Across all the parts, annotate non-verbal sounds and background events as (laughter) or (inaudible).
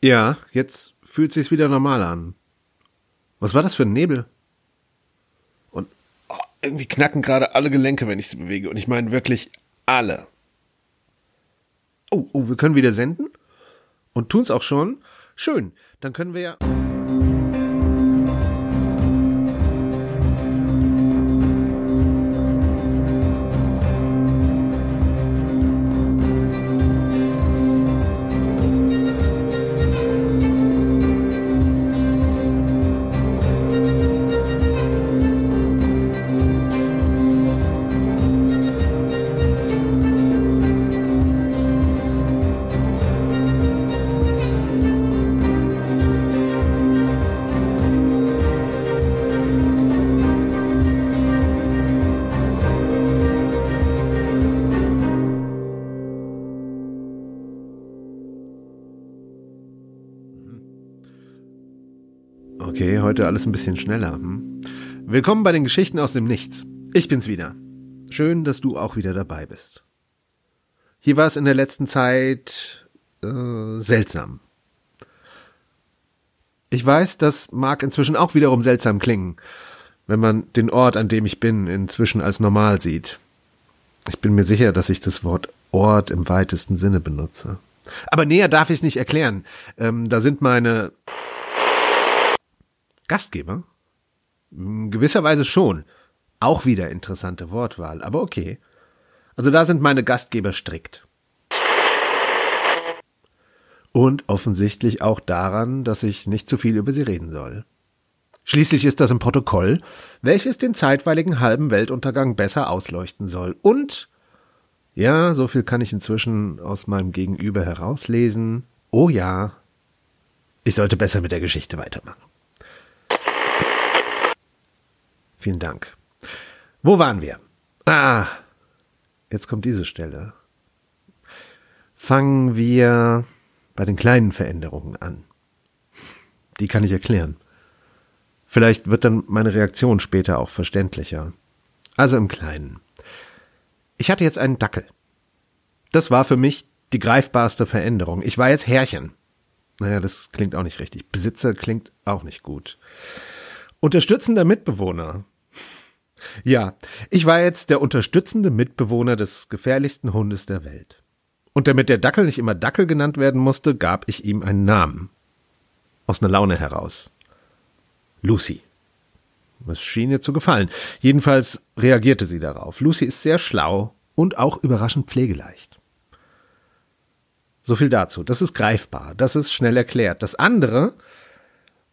Ja, jetzt fühlt sich's wieder normal an. Was war das für ein Nebel? Und oh, irgendwie knacken gerade alle Gelenke, wenn ich sie bewege. Und ich meine wirklich alle. Oh, oh, wir können wieder senden? Und tun's auch schon? Schön. Dann können wir ja. Alles ein bisschen schneller. Hm? Willkommen bei den Geschichten aus dem Nichts. Ich bin's wieder. Schön, dass du auch wieder dabei bist. Hier war es in der letzten Zeit äh, seltsam. Ich weiß, das mag inzwischen auch wiederum seltsam klingen, wenn man den Ort, an dem ich bin, inzwischen als normal sieht. Ich bin mir sicher, dass ich das Wort Ort im weitesten Sinne benutze. Aber näher darf ich es nicht erklären. Ähm, da sind meine Gastgeber? In gewisser Weise schon. Auch wieder interessante Wortwahl, aber okay. Also da sind meine Gastgeber strikt. Und offensichtlich auch daran, dass ich nicht zu viel über sie reden soll. Schließlich ist das im Protokoll, welches den zeitweiligen halben Weltuntergang besser ausleuchten soll. Und, ja, so viel kann ich inzwischen aus meinem Gegenüber herauslesen. Oh ja, ich sollte besser mit der Geschichte weitermachen. Vielen Dank. Wo waren wir? Ah, jetzt kommt diese Stelle. Fangen wir bei den kleinen Veränderungen an. Die kann ich erklären. Vielleicht wird dann meine Reaktion später auch verständlicher. Also im Kleinen. Ich hatte jetzt einen Dackel. Das war für mich die greifbarste Veränderung. Ich war jetzt Herrchen. Naja, das klingt auch nicht richtig. Besitzer klingt auch nicht gut. Unterstützender Mitbewohner. Ja, ich war jetzt der unterstützende Mitbewohner des gefährlichsten Hundes der Welt. Und damit der Dackel nicht immer Dackel genannt werden musste, gab ich ihm einen Namen. Aus einer Laune heraus. Lucy. Es schien ihr zu gefallen. Jedenfalls reagierte sie darauf. Lucy ist sehr schlau und auch überraschend pflegeleicht. So viel dazu. Das ist greifbar. Das ist schnell erklärt. Das andere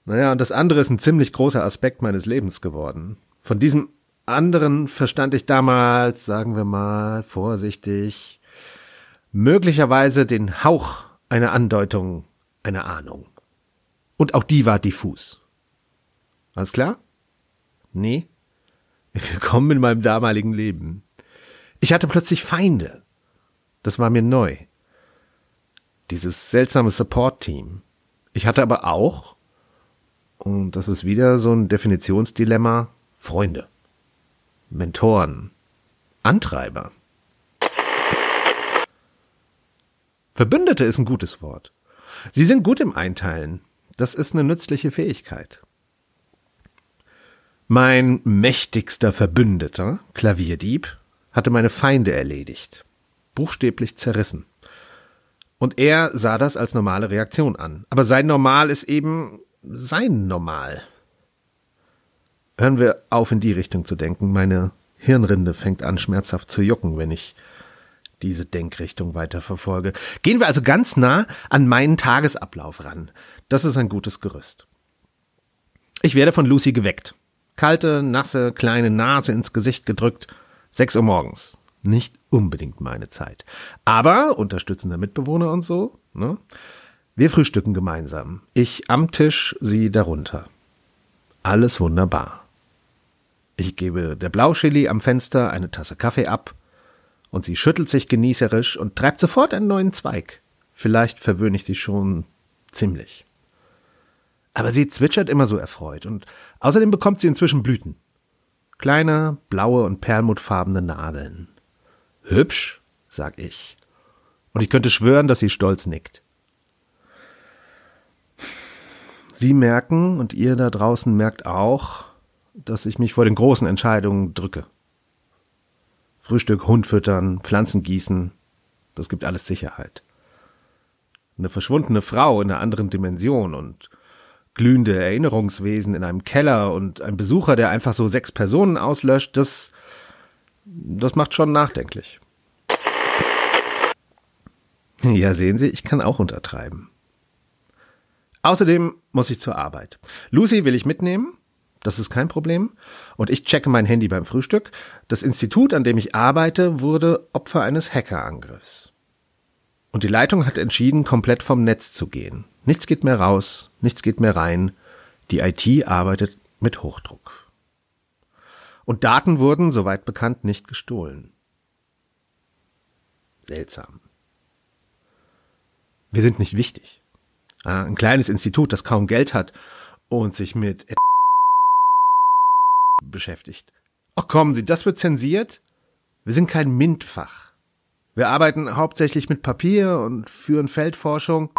naja, und das andere ist ein ziemlich großer Aspekt meines Lebens geworden. Von diesem anderen verstand ich damals, sagen wir mal, vorsichtig, möglicherweise den Hauch einer Andeutung, einer Ahnung. Und auch die war diffus. Alles klar? Nee. (laughs) Willkommen in meinem damaligen Leben. Ich hatte plötzlich Feinde. Das war mir neu. Dieses seltsame Support-Team. Ich hatte aber auch und das ist wieder so ein Definitionsdilemma. Freunde, Mentoren, Antreiber. Verbündete ist ein gutes Wort. Sie sind gut im Einteilen. Das ist eine nützliche Fähigkeit. Mein mächtigster Verbündeter, Klavierdieb, hatte meine Feinde erledigt, buchstäblich zerrissen. Und er sah das als normale Reaktion an. Aber sein Normal ist eben sein Normal. Hören wir auf, in die Richtung zu denken. Meine Hirnrinde fängt an schmerzhaft zu jucken, wenn ich diese Denkrichtung weiter verfolge. Gehen wir also ganz nah an meinen Tagesablauf ran. Das ist ein gutes Gerüst. Ich werde von Lucy geweckt. Kalte, nasse, kleine Nase ins Gesicht gedrückt. Sechs Uhr morgens. Nicht unbedingt meine Zeit. Aber unterstützender Mitbewohner und so, ne? Wir frühstücken gemeinsam. Ich am Tisch, sie darunter. Alles wunderbar. Ich gebe der Blauchili am Fenster eine Tasse Kaffee ab, und sie schüttelt sich genießerisch und treibt sofort einen neuen Zweig. Vielleicht verwöhne ich sie schon ziemlich. Aber sie zwitschert immer so erfreut, und außerdem bekommt sie inzwischen Blüten. Kleine, blaue und perlmuttfarbene Nadeln. Hübsch, sag ich. Und ich könnte schwören, dass sie stolz nickt. Sie merken und ihr da draußen merkt auch, dass ich mich vor den großen Entscheidungen drücke. Frühstück, Hund füttern, Pflanzen gießen, das gibt alles Sicherheit. Eine verschwundene Frau in einer anderen Dimension und glühende Erinnerungswesen in einem Keller und ein Besucher, der einfach so sechs Personen auslöscht, das, das macht schon nachdenklich. Ja, sehen Sie, ich kann auch untertreiben. Außerdem muss ich zur Arbeit. Lucy will ich mitnehmen, das ist kein Problem. Und ich checke mein Handy beim Frühstück. Das Institut, an dem ich arbeite, wurde Opfer eines Hackerangriffs. Und die Leitung hat entschieden, komplett vom Netz zu gehen. Nichts geht mehr raus, nichts geht mehr rein. Die IT arbeitet mit Hochdruck. Und Daten wurden, soweit bekannt, nicht gestohlen. Seltsam. Wir sind nicht wichtig. Ah, ein kleines Institut, das kaum Geld hat und sich mit beschäftigt. Ach kommen Sie, das wird zensiert? Wir sind kein MINT-Fach. Wir arbeiten hauptsächlich mit Papier und führen Feldforschung.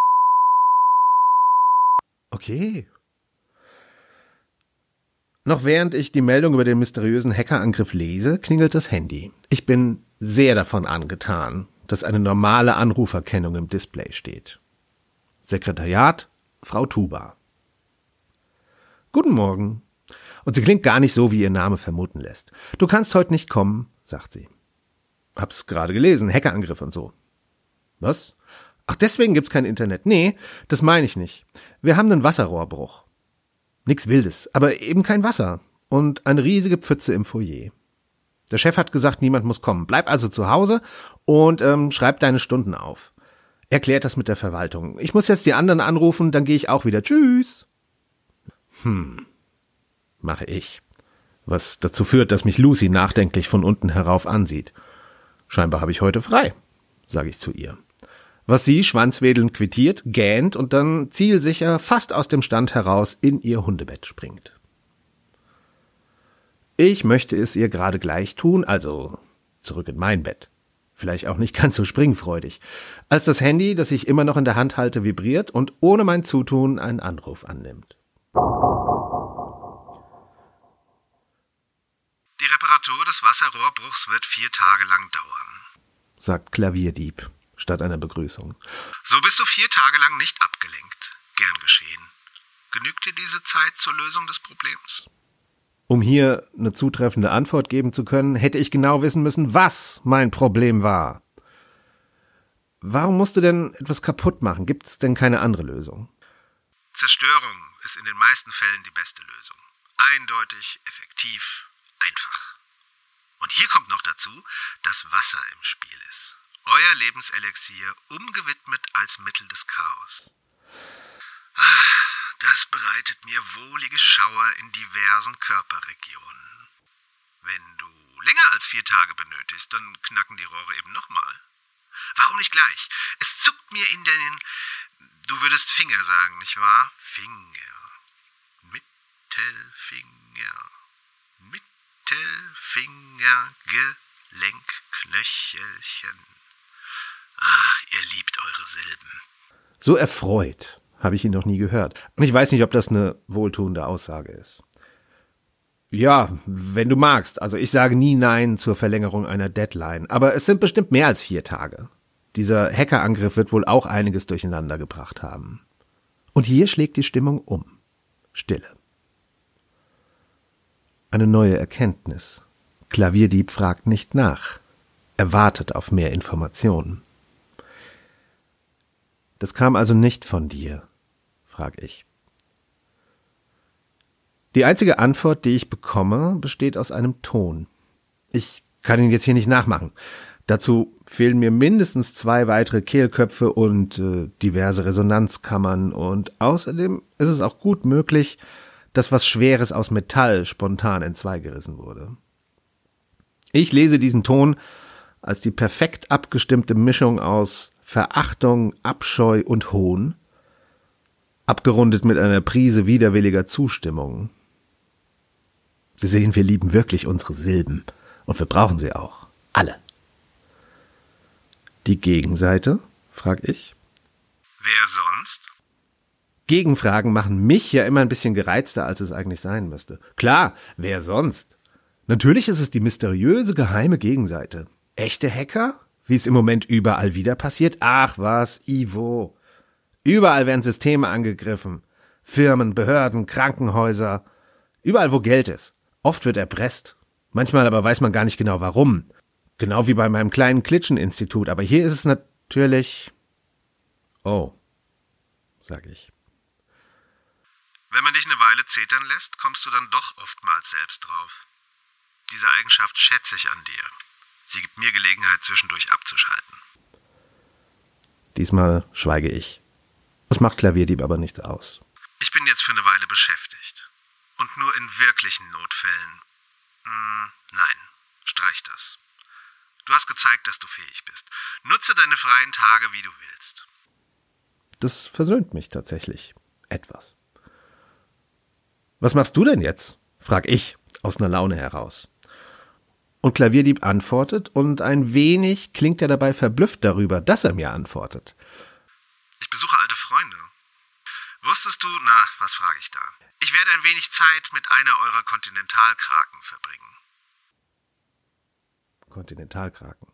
Okay. Noch während ich die Meldung über den mysteriösen Hackerangriff lese, klingelt das Handy. Ich bin sehr davon angetan, dass eine normale Anruferkennung im Display steht. Sekretariat, Frau Tuba. Guten Morgen. Und sie klingt gar nicht so, wie ihr Name vermuten lässt. Du kannst heute nicht kommen, sagt sie. Hab's gerade gelesen, Hackerangriff und so. Was? Ach, deswegen gibt's kein Internet. Nee, das meine ich nicht. Wir haben einen Wasserrohrbruch. Nix Wildes, aber eben kein Wasser. Und eine riesige Pfütze im Foyer. Der Chef hat gesagt, niemand muss kommen. Bleib also zu Hause und ähm, schreib deine Stunden auf. Erklärt das mit der Verwaltung. Ich muss jetzt die anderen anrufen, dann gehe ich auch wieder. Tschüss. Hm, mache ich. Was dazu führt, dass mich Lucy nachdenklich von unten herauf ansieht. Scheinbar habe ich heute frei, sage ich zu ihr was sie schwanzwedelnd quittiert, gähnt und dann zielsicher fast aus dem Stand heraus in ihr Hundebett springt. Ich möchte es ihr gerade gleich tun, also zurück in mein Bett. Vielleicht auch nicht (laughs) ganz so springfreudig, als das Handy, das ich immer noch in der Hand halte, vibriert und ohne mein Zutun einen Anruf annimmt. Die Reparatur des Wasserrohrbruchs wird vier Tage lang dauern, sagt Klavierdieb statt einer Begrüßung. So bist du vier Tage lang nicht abgelenkt. Gern geschehen. Genügt dir diese Zeit zur Lösung des Problems? Um hier eine zutreffende Antwort geben zu können, hätte ich genau wissen müssen, was mein Problem war. Warum musst du denn etwas kaputt machen? Gibt es denn keine andere Lösung? Zerstörung ist in den meisten Fällen die beste Lösung. Eindeutig, effektiv, einfach. Und hier kommt noch dazu, dass Wasser im Spiel ist euer Lebenselixier umgewidmet als Mittel des Chaos. Ah, das bereitet mir wohlige Schauer in diversen Körperregionen. Wenn du länger als vier Tage benötigst, dann knacken die Rohre eben nochmal. Warum nicht gleich? Es zuckt mir in den... Du würdest Finger sagen, nicht wahr? Finger. Mittelfinger. Mittelfinger, Gelenkknöchelchen. Ah, ihr liebt eure Silben. So erfreut habe ich ihn noch nie gehört. Und ich weiß nicht, ob das eine wohltuende Aussage ist. Ja, wenn du magst. Also ich sage nie Nein zur Verlängerung einer Deadline. Aber es sind bestimmt mehr als vier Tage. Dieser Hackerangriff wird wohl auch einiges durcheinander gebracht haben. Und hier schlägt die Stimmung um. Stille. Eine neue Erkenntnis. Klavierdieb fragt nicht nach. Er wartet auf mehr Informationen. Das kam also nicht von dir, frag ich. Die einzige Antwort, die ich bekomme, besteht aus einem Ton. Ich kann ihn jetzt hier nicht nachmachen. Dazu fehlen mir mindestens zwei weitere Kehlköpfe und äh, diverse Resonanzkammern und außerdem ist es auch gut möglich, dass was Schweres aus Metall spontan entzweigerissen wurde. Ich lese diesen Ton als die perfekt abgestimmte Mischung aus Verachtung, Abscheu und Hohn, abgerundet mit einer Prise widerwilliger Zustimmung. Sie sehen, wir lieben wirklich unsere Silben. Und wir brauchen sie auch. Alle. Die Gegenseite? frag ich. Wer sonst? Gegenfragen machen mich ja immer ein bisschen gereizter, als es eigentlich sein müsste. Klar, wer sonst? Natürlich ist es die mysteriöse geheime Gegenseite. Echte Hacker? Wie es im Moment überall wieder passiert? Ach was, Ivo. Überall werden Systeme angegriffen. Firmen, Behörden, Krankenhäuser. Überall, wo Geld ist. Oft wird erpresst. Manchmal aber weiß man gar nicht genau warum. Genau wie bei meinem kleinen Klitscheninstitut. Aber hier ist es natürlich. Oh, sag ich. Wenn man dich eine Weile zetern lässt, kommst du dann doch oftmals selbst drauf. Diese Eigenschaft schätze ich an dir. Sie gibt mir Gelegenheit, zwischendurch abzuschalten. Diesmal schweige ich. Es macht Klavierdieb aber nichts aus. Ich bin jetzt für eine Weile beschäftigt. Und nur in wirklichen Notfällen. Hm, nein, streich das. Du hast gezeigt, dass du fähig bist. Nutze deine freien Tage, wie du willst. Das versöhnt mich tatsächlich etwas. Was machst du denn jetzt? frag ich aus einer Laune heraus. Und Klavierdieb antwortet, und ein wenig klingt er dabei verblüfft darüber, dass er mir antwortet. Ich besuche. Wusstest du, na, was frage ich da? Ich werde ein wenig Zeit mit einer eurer Kontinentalkraken verbringen. Kontinentalkraken.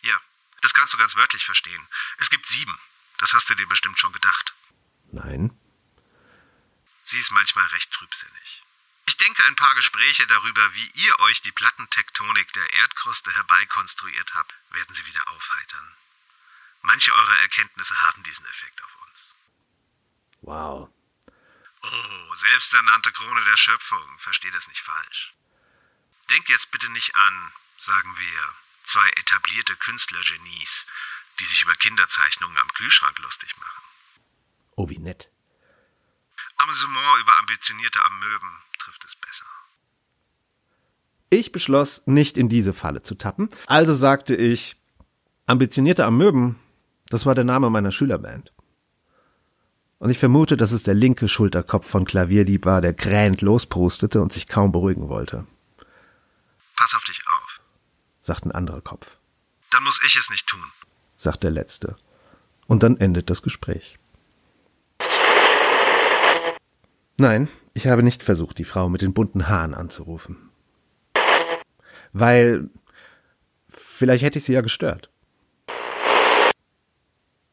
Ja, das kannst du ganz wörtlich verstehen. Es gibt sieben. Das hast du dir bestimmt schon gedacht. Nein. Sie ist manchmal recht trübsinnig. Ich denke, ein paar Gespräche darüber, wie ihr euch die Plattentektonik der Erdkruste herbeikonstruiert habt, werden sie wieder aufheitern. Manche eurer Erkenntnisse haben diesen Effekt auf uns. Wow. Oh, selbsternannte Krone der Schöpfung, versteh das nicht falsch. Denkt jetzt bitte nicht an, sagen wir, zwei etablierte Künstlergenies, die sich über Kinderzeichnungen am Kühlschrank lustig machen. Oh, wie nett. Amüsement über ambitionierte Amöben trifft es besser. Ich beschloss, nicht in diese Falle zu tappen, also sagte ich, ambitionierte Amöben, das war der Name meiner Schülerband. Und ich vermute, dass es der linke Schulterkopf von Klavierdieb war, der krähend losprustete und sich kaum beruhigen wollte. Pass auf dich auf, sagt ein anderer Kopf. Dann muss ich es nicht tun, sagt der letzte. Und dann endet das Gespräch. Nein, ich habe nicht versucht, die Frau mit den bunten Haaren anzurufen. Weil vielleicht hätte ich sie ja gestört.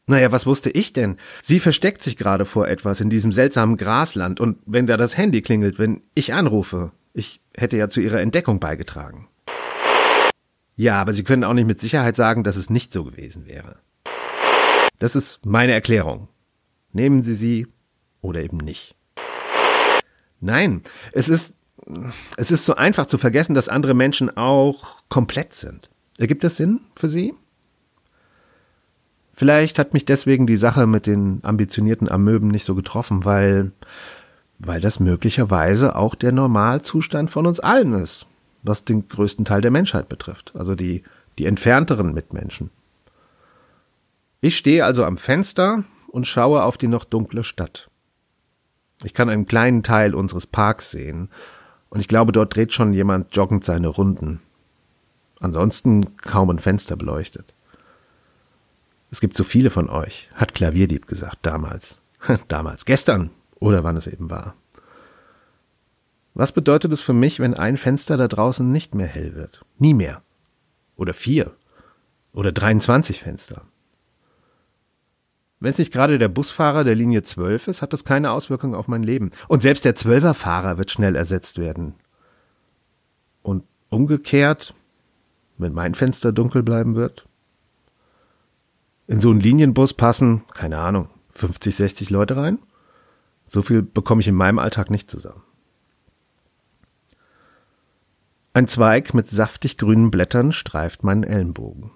Naja, was wusste ich denn? Sie versteckt sich gerade vor etwas in diesem seltsamen Grasland und wenn da das Handy klingelt, wenn ich anrufe, ich hätte ja zu ihrer Entdeckung beigetragen. Ja, aber Sie können auch nicht mit Sicherheit sagen, dass es nicht so gewesen wäre. Das ist meine Erklärung. Nehmen Sie sie oder eben nicht. Nein, es ist, es ist so einfach zu vergessen, dass andere Menschen auch komplett sind. Ergibt das Sinn für Sie? Vielleicht hat mich deswegen die Sache mit den ambitionierten Amöben nicht so getroffen, weil, weil das möglicherweise auch der Normalzustand von uns allen ist, was den größten Teil der Menschheit betrifft, also die, die entfernteren Mitmenschen. Ich stehe also am Fenster und schaue auf die noch dunkle Stadt. Ich kann einen kleinen Teil unseres Parks sehen, und ich glaube, dort dreht schon jemand joggend seine Runden. Ansonsten kaum ein Fenster beleuchtet. Es gibt so viele von euch, hat Klavierdieb gesagt, damals. (laughs) damals, gestern oder wann es eben war. Was bedeutet es für mich, wenn ein Fenster da draußen nicht mehr hell wird? Nie mehr. Oder vier. Oder 23 Fenster. Wenn es nicht gerade der Busfahrer der Linie 12 ist, hat das keine Auswirkung auf mein Leben. Und selbst der Zwölferfahrer wird schnell ersetzt werden. Und umgekehrt, wenn mein Fenster dunkel bleiben wird? In so einen Linienbus passen, keine Ahnung, 50, 60 Leute rein? So viel bekomme ich in meinem Alltag nicht zusammen. Ein Zweig mit saftig grünen Blättern streift meinen Ellenbogen.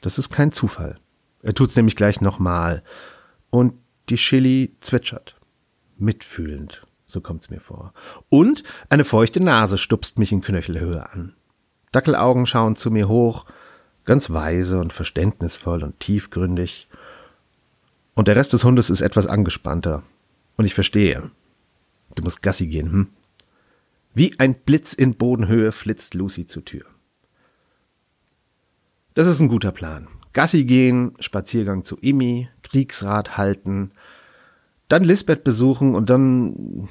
Das ist kein Zufall. Er tut's nämlich gleich nochmal. Und die Chili zwitschert. Mitfühlend, so kommt's mir vor. Und eine feuchte Nase stupst mich in Knöchelhöhe an. Dackelaugen schauen zu mir hoch, ganz weise und verständnisvoll und tiefgründig. Und der Rest des Hundes ist etwas angespannter. Und ich verstehe. Du musst Gassi gehen, hm? Wie ein Blitz in Bodenhöhe flitzt Lucy zur Tür. Das ist ein guter Plan. Gassi gehen, Spaziergang zu Imi, Kriegsrat halten, dann Lisbeth besuchen und dann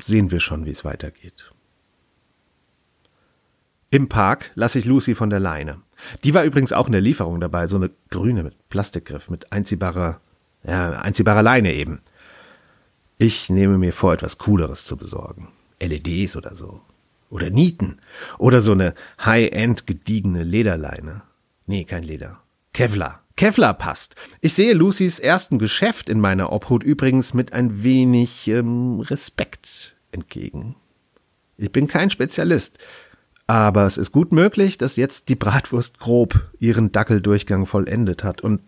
sehen wir schon, wie es weitergeht. Im Park lasse ich Lucy von der Leine. Die war übrigens auch in der Lieferung dabei, so eine grüne mit Plastikgriff, mit einziehbarer, ja, einziehbarer Leine eben. Ich nehme mir vor, etwas Cooleres zu besorgen. LEDs oder so. Oder Nieten. Oder so eine High-End gediegene Lederleine. Nee, kein Leder. Kevlar. Kevlar passt. Ich sehe Lucys ersten Geschäft in meiner Obhut übrigens mit ein wenig ähm, Respekt entgegen. Ich bin kein Spezialist. Aber es ist gut möglich, dass jetzt die Bratwurst grob ihren Dackeldurchgang vollendet hat und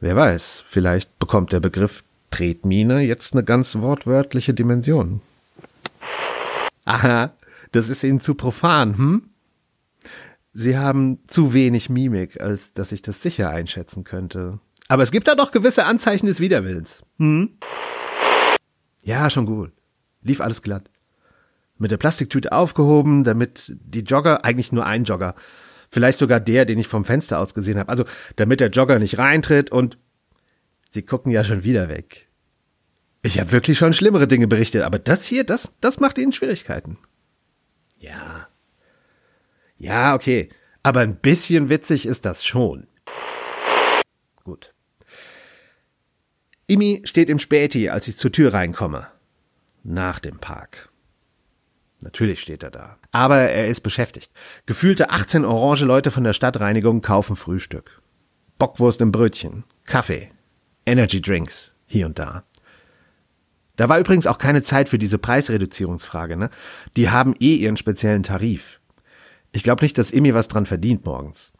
wer weiß, vielleicht bekommt der Begriff Tretmine jetzt eine ganz wortwörtliche Dimension. Aha, das ist Ihnen zu profan, hm? Sie haben zu wenig Mimik, als dass ich das sicher einschätzen könnte. Aber es gibt da doch gewisse Anzeichen des Widerwillens. Hm? Ja, schon gut. Lief alles glatt mit der Plastiktüte aufgehoben, damit die Jogger, eigentlich nur ein Jogger, vielleicht sogar der, den ich vom Fenster aus gesehen habe, also damit der Jogger nicht reintritt und sie gucken ja schon wieder weg. Ich habe wirklich schon schlimmere Dinge berichtet, aber das hier, das, das macht ihnen Schwierigkeiten. Ja. Ja, okay. Aber ein bisschen witzig ist das schon. Gut. Imi steht im Späti, als ich zur Tür reinkomme. Nach dem Park. Natürlich steht er da. Aber er ist beschäftigt. Gefühlte 18 orange Leute von der Stadtreinigung kaufen Frühstück. Bockwurst im Brötchen, Kaffee, Energy Drinks, hier und da. Da war übrigens auch keine Zeit für diese Preisreduzierungsfrage, ne? Die haben eh ihren speziellen Tarif. Ich glaube nicht, dass Imi was dran verdient morgens.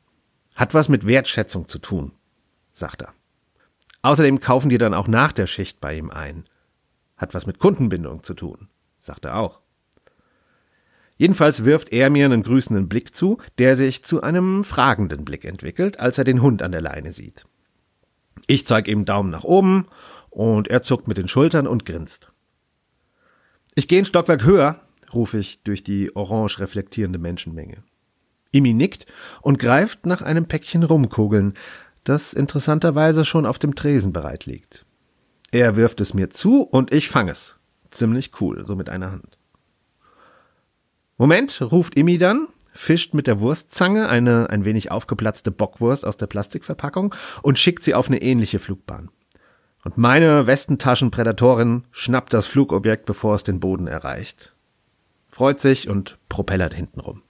Hat was mit Wertschätzung zu tun, sagt er. Außerdem kaufen die dann auch nach der Schicht bei ihm ein. Hat was mit Kundenbindung zu tun, sagt er auch. Jedenfalls wirft er mir einen grüßenden Blick zu, der sich zu einem fragenden Blick entwickelt, als er den Hund an der Leine sieht. Ich zeige ihm Daumen nach oben und er zuckt mit den Schultern und grinst. Ich gehe ein Stockwerk höher, rufe ich durch die orange reflektierende Menschenmenge. Imi nickt und greift nach einem Päckchen Rumkugeln, das interessanterweise schon auf dem Tresen bereit liegt. Er wirft es mir zu und ich fange es. Ziemlich cool, so mit einer Hand. Moment, ruft Imi dann, fischt mit der Wurstzange eine ein wenig aufgeplatzte Bockwurst aus der Plastikverpackung und schickt sie auf eine ähnliche Flugbahn. Und meine Westentaschenprädatorin schnappt das Flugobjekt, bevor es den Boden erreicht. Freut sich und propellert hintenrum.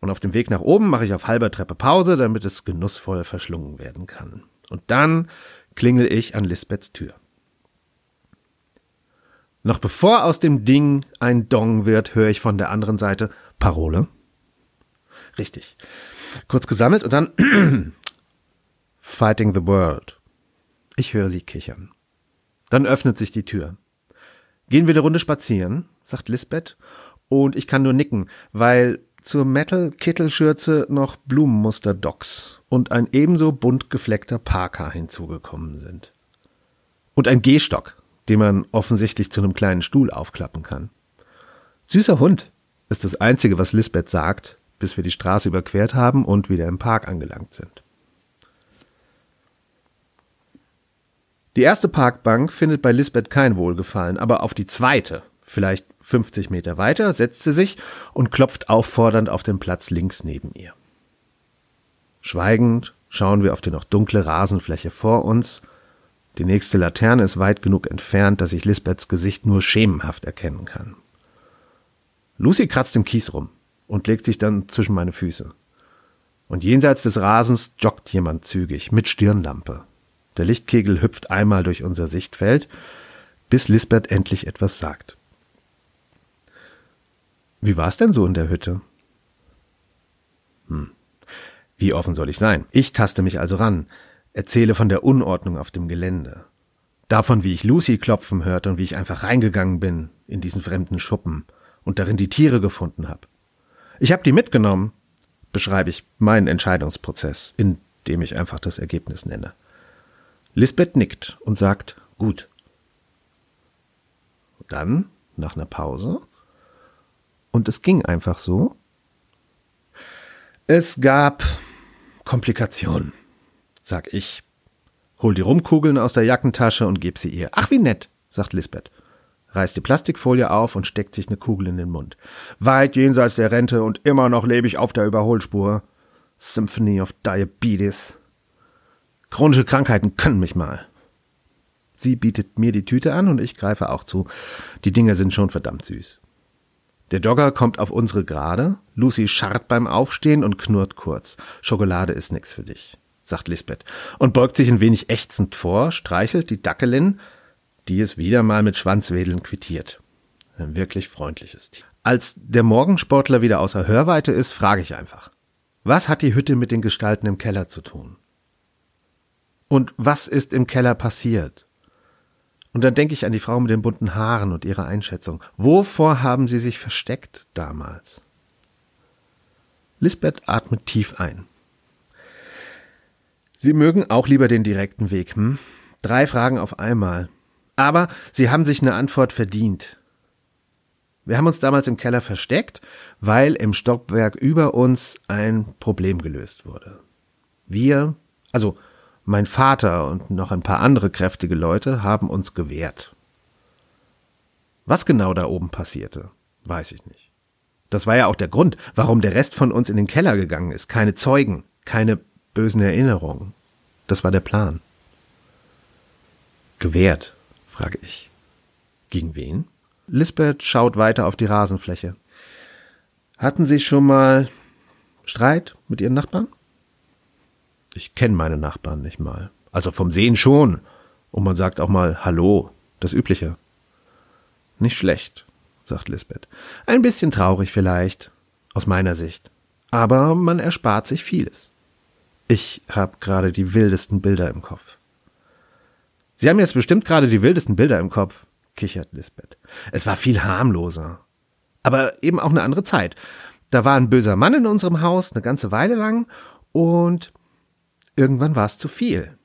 Und auf dem Weg nach oben mache ich auf halber Treppe Pause, damit es genussvoll verschlungen werden kann. Und dann klingel ich an Lisbeths Tür. Noch bevor aus dem Ding ein Dong wird, höre ich von der anderen Seite Parole. Richtig. Kurz gesammelt und dann (clears throat) Fighting the World. Ich höre sie kichern. Dann öffnet sich die Tür. Gehen wir eine Runde spazieren, sagt Lisbeth, und ich kann nur nicken, weil zur Metal-Kittelschürze noch Blumenmuster-Docks und ein ebenso bunt gefleckter Parker hinzugekommen sind. Und ein Gehstock, den man offensichtlich zu einem kleinen Stuhl aufklappen kann. Süßer Hund ist das Einzige, was Lisbeth sagt, bis wir die Straße überquert haben und wieder im Park angelangt sind. Die erste Parkbank findet bei Lisbeth kein Wohlgefallen, aber auf die zweite, vielleicht 50 Meter weiter, setzt sie sich und klopft auffordernd auf den Platz links neben ihr. Schweigend schauen wir auf die noch dunkle Rasenfläche vor uns die nächste Laterne ist weit genug entfernt, dass ich Lisbeths Gesicht nur schemenhaft erkennen kann. Lucy kratzt im Kies rum und legt sich dann zwischen meine Füße. Und jenseits des Rasens joggt jemand zügig mit Stirnlampe. Der Lichtkegel hüpft einmal durch unser Sichtfeld, bis Lisbeth endlich etwas sagt. Wie war's denn so in der Hütte? Hm. Wie offen soll ich sein? Ich taste mich also ran, erzähle von der Unordnung auf dem Gelände. Davon, wie ich Lucy klopfen hörte und wie ich einfach reingegangen bin in diesen fremden Schuppen und darin die Tiere gefunden habe. Ich habe die mitgenommen, beschreibe ich meinen Entscheidungsprozess, indem ich einfach das Ergebnis nenne. Lisbeth nickt und sagt, gut. Dann, nach einer Pause, Und es ging einfach so. Es gab Komplikationen, sag ich. Hol die Rumkugeln aus der Jackentasche und geb sie ihr. Ach, wie nett, sagt Lisbeth. Reißt die Plastikfolie auf und steckt sich eine Kugel in den Mund. Weit jenseits der Rente und immer noch lebe ich auf der Überholspur. Symphony of Diabetes. Chronische Krankheiten können mich mal. Sie bietet mir die Tüte an und ich greife auch zu. Die Dinger sind schon verdammt süß. Der Jogger kommt auf unsere Gerade. Lucy scharrt beim Aufstehen und knurrt kurz. Schokolade ist nix für dich, sagt Lisbeth und beugt sich ein wenig ächzend vor, streichelt die Dackelin, die es wieder mal mit Schwanzwedeln quittiert. Ein wirklich freundliches Tier. Als der Morgensportler wieder außer Hörweite ist, frage ich einfach. Was hat die Hütte mit den Gestalten im Keller zu tun? Und was ist im Keller passiert? Und dann denke ich an die Frau mit den bunten Haaren und ihre Einschätzung. Wovor haben sie sich versteckt damals? Lisbeth atmet tief ein. Sie mögen auch lieber den direkten Weg, hm? Drei Fragen auf einmal. Aber sie haben sich eine Antwort verdient. Wir haben uns damals im Keller versteckt, weil im Stockwerk über uns ein Problem gelöst wurde. Wir, also mein Vater und noch ein paar andere kräftige Leute haben uns gewehrt. Was genau da oben passierte, weiß ich nicht. Das war ja auch der Grund, warum der Rest von uns in den Keller gegangen ist. Keine Zeugen, keine bösen Erinnerungen. Das war der Plan. Gewehrt, frage ich. Gegen wen? Lisbeth schaut weiter auf die Rasenfläche. Hatten Sie schon mal Streit mit Ihren Nachbarn? Ich kenne meine Nachbarn nicht mal. Also vom Sehen schon. Und man sagt auch mal Hallo, das Übliche. Nicht schlecht, sagt Lisbeth. Ein bisschen traurig vielleicht, aus meiner Sicht. Aber man erspart sich vieles. Ich habe gerade die wildesten Bilder im Kopf. Sie haben jetzt bestimmt gerade die wildesten Bilder im Kopf, kichert Lisbeth. Es war viel harmloser. Aber eben auch eine andere Zeit. Da war ein böser Mann in unserem Haus eine ganze Weile lang und irgendwann war es zu viel.